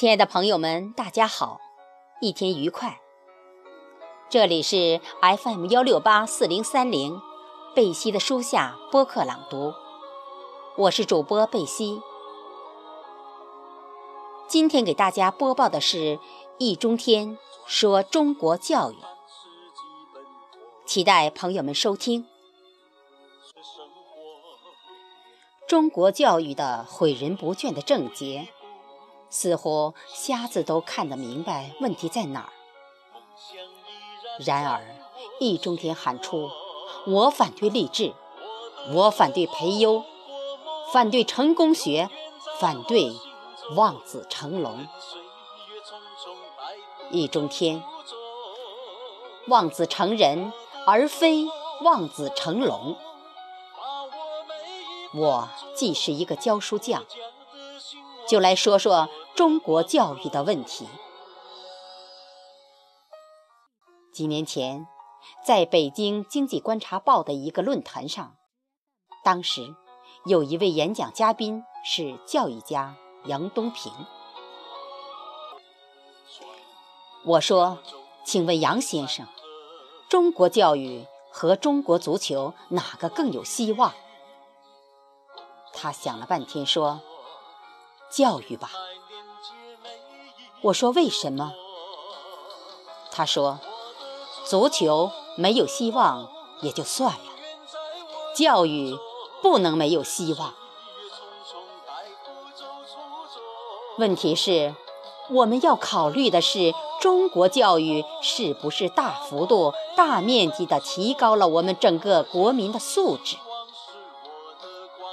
亲爱的朋友们，大家好，一天愉快。这里是 FM 幺六八四零三零，贝西的书下播客朗读，我是主播贝西。今天给大家播报的是易中天说中国教育，期待朋友们收听。中国教育的诲人不倦的症结。似乎瞎子都看得明白问题在哪儿。然而，易中天喊出：“我反对励志，我反对培优，反对成功学，反对望子成龙。”易中天，望子成人，而非望子成龙。我既是一个教书匠。就来说说中国教育的问题。几年前，在北京经济观察报的一个论坛上，当时有一位演讲嘉宾是教育家杨东平。我说：“请问杨先生，中国教育和中国足球哪个更有希望？”他想了半天说。教育吧，我说为什么？他说，足球没有希望也就算了，教育不能没有希望。问题是，我们要考虑的是中国教育是不是大幅度、大面积地提高了我们整个国民的素质？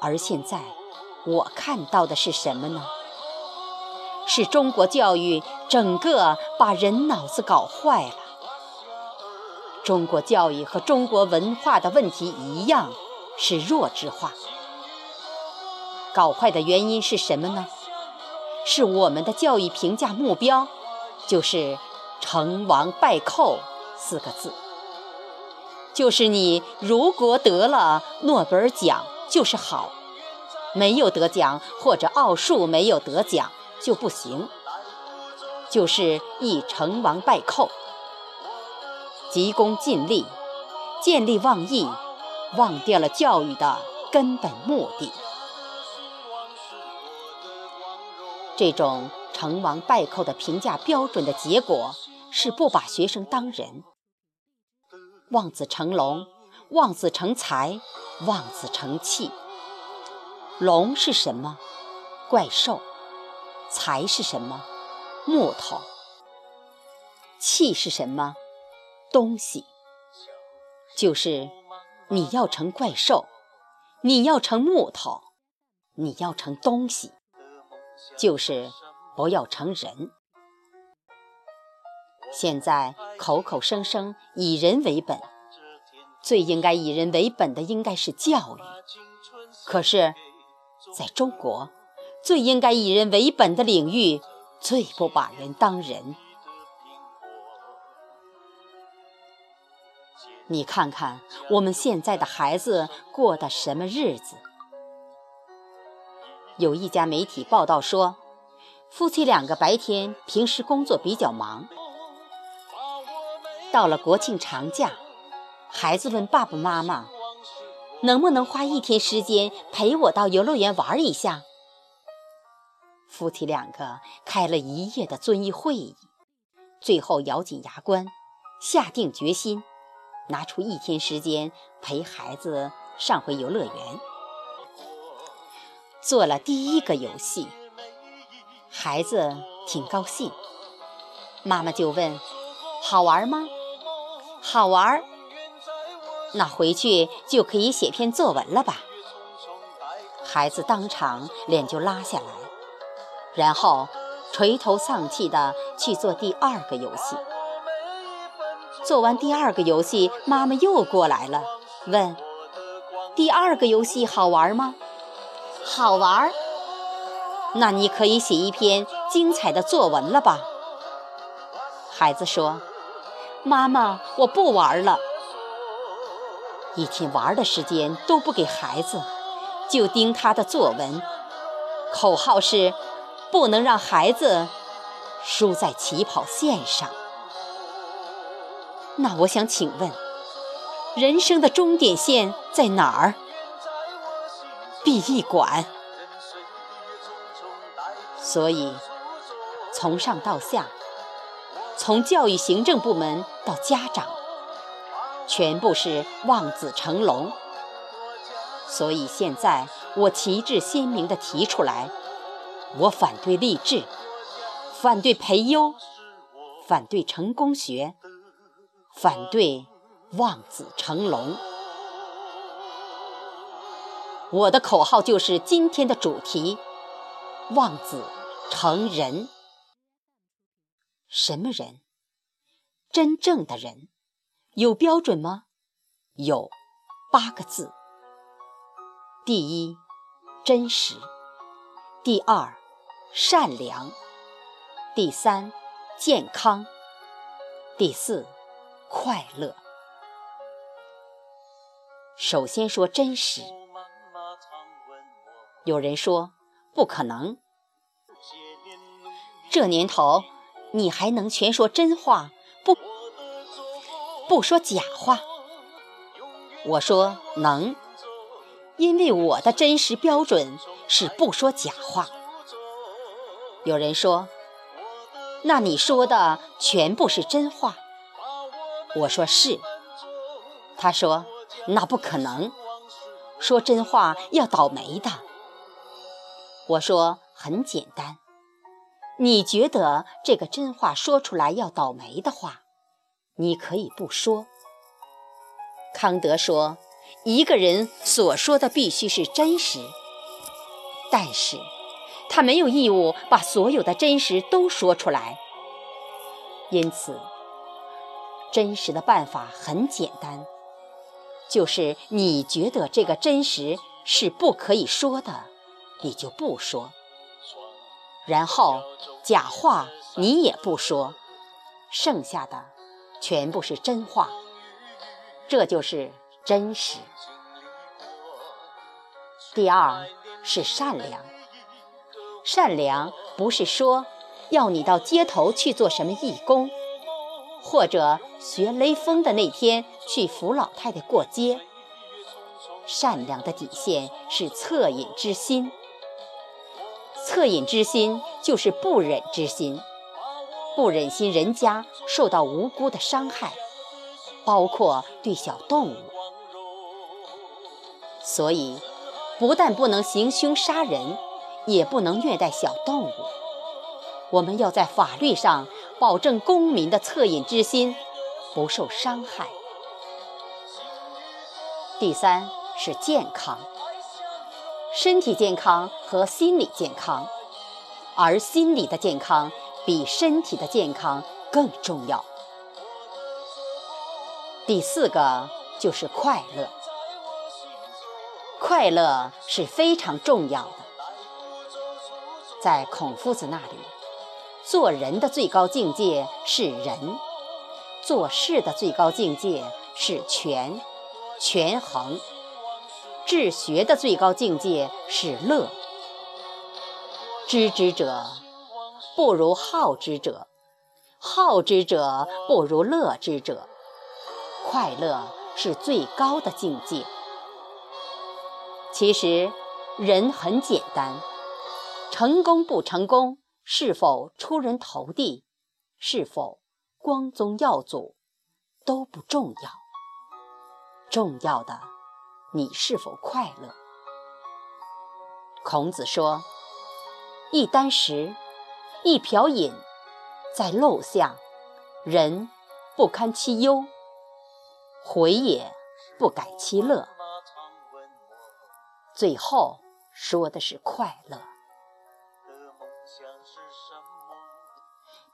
而现在。我看到的是什么呢？是中国教育整个把人脑子搞坏了。中国教育和中国文化的问题一样，是弱智化。搞坏的原因是什么呢？是我们的教育评价目标，就是“成王败寇”四个字。就是你如果得了诺贝尔奖，就是好。没有得奖或者奥数没有得奖就不行，就是一成王败寇，急功近利，见利忘义，忘掉了教育的根本目的。这种成王败寇的评价标准的结果是不把学生当人，望子成龙，望子成才，望子成器。龙是什么？怪兽。财是什么？木头。气是什么？东西。就是你要成怪兽，你要成木头，你要成东西，就是不要成人。现在口口声声以人为本，最应该以人为本的应该是教育，可是。在中国，最应该以人为本的领域，最不把人当人。你看看我们现在的孩子过的什么日子？有一家媒体报道说，夫妻两个白天平时工作比较忙，到了国庆长假，孩子问爸爸妈妈。能不能花一天时间陪我到游乐园玩一下？夫妻两个开了一夜的遵义会议，最后咬紧牙关，下定决心，拿出一天时间陪孩子上回游乐园。做了第一个游戏，孩子挺高兴，妈妈就问：“好玩吗？”“好玩。”那回去就可以写篇作文了吧？孩子当场脸就拉下来，然后垂头丧气地去做第二个游戏。做完第二个游戏，妈妈又过来了，问：“第二个游戏好玩吗？”“好玩。”“那你可以写一篇精彩的作文了吧？”孩子说：“妈妈，我不玩了。”一天玩的时间都不给孩子，就盯他的作文。口号是：不能让孩子输在起跑线上。那我想请问，人生的终点线在哪儿？殡仪馆。所以，从上到下，从教育行政部门到家长，全部是望子成龙。所以现在我旗帜鲜明地提出来，我反对励志，反对培优，反对成功学。反对望子成龙。我的口号就是今天的主题：望子成人。什么人？真正的人。有标准吗？有，八个字：第一，真实；第二，善良；第三，健康；第四。快乐。首先说真实。有人说不可能，这年头你还能全说真话，不不说假话？我说能，因为我的真实标准是不说假话。有人说，那你说的全部是真话？我说是，他说那不可能，说真话要倒霉的。我说很简单，你觉得这个真话说出来要倒霉的话，你可以不说。康德说，一个人所说的必须是真实，但是他没有义务把所有的真实都说出来，因此。真实的办法很简单，就是你觉得这个真实是不可以说的，你就不说。然后假话你也不说，剩下的全部是真话。这就是真实。第二是善良，善良不是说要你到街头去做什么义工。或者学雷锋的那天去扶老太太过街。善良的底线是恻隐之心，恻隐之心就是不忍之心，不忍心人家受到无辜的伤害，包括对小动物。所以，不但不能行凶杀人，也不能虐待小动物。我们要在法律上。保证公民的恻隐之心不受伤害。第三是健康，身体健康和心理健康，而心理的健康比身体的健康更重要。第四个就是快乐，快乐是非常重要的，在孔夫子那里。做人的最高境界是仁，做事的最高境界是权，权衡；治学的最高境界是乐。知之者不如好之者，好之者不如乐之者。快乐是最高的境界。其实人很简单，成功不成功？是否出人头地，是否光宗耀祖，都不重要。重要的，你是否快乐？孔子说：“一箪食，一瓢饮，在陋巷，人不堪其忧，回也不改其乐。”最后说的是快乐。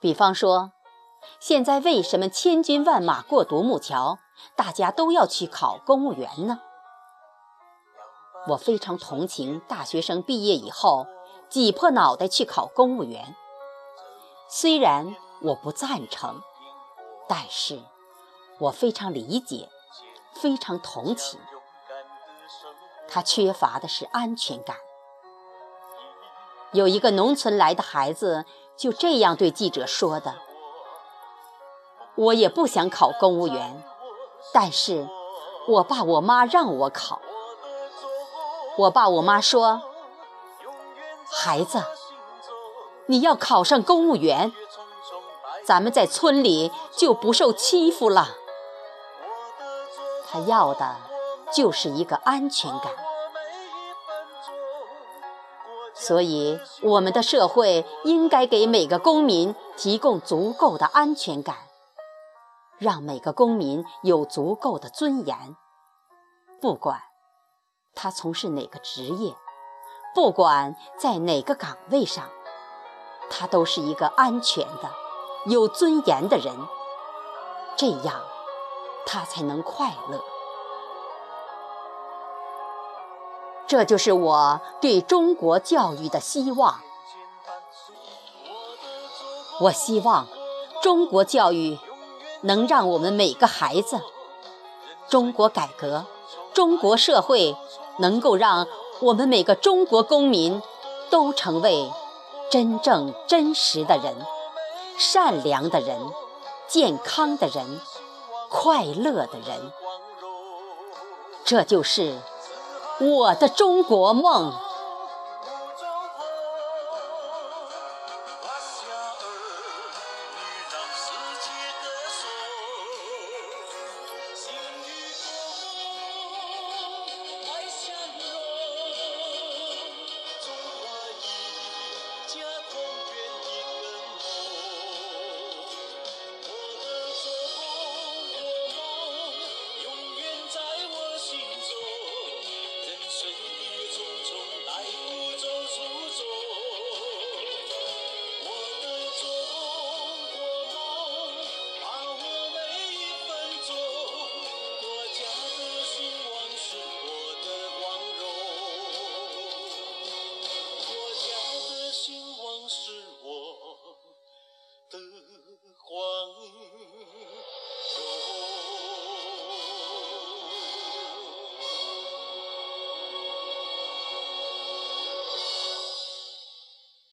比方说，现在为什么千军万马过独木桥，大家都要去考公务员呢？我非常同情大学生毕业以后挤破脑袋去考公务员。虽然我不赞成，但是我非常理解，非常同情。他缺乏的是安全感。有一个农村来的孩子。就这样对记者说的。我也不想考公务员，但是我爸我妈让我考。我爸我妈说：“孩子，你要考上公务员，咱们在村里就不受欺负了。”他要的就是一个安全感。所以，我们的社会应该给每个公民提供足够的安全感。让每个公民有足够的尊严，不管他从事哪个职业，不管在哪个岗位上，他都是一个安全的、有尊严的人。这样，他才能快乐。这就是我对中国教育的希望。我希望中国教育。能让我们每个孩子，中国改革，中国社会能够让我们每个中国公民都成为真正真实的人、善良的人、健康的人、快乐的人。这就是我的中国梦。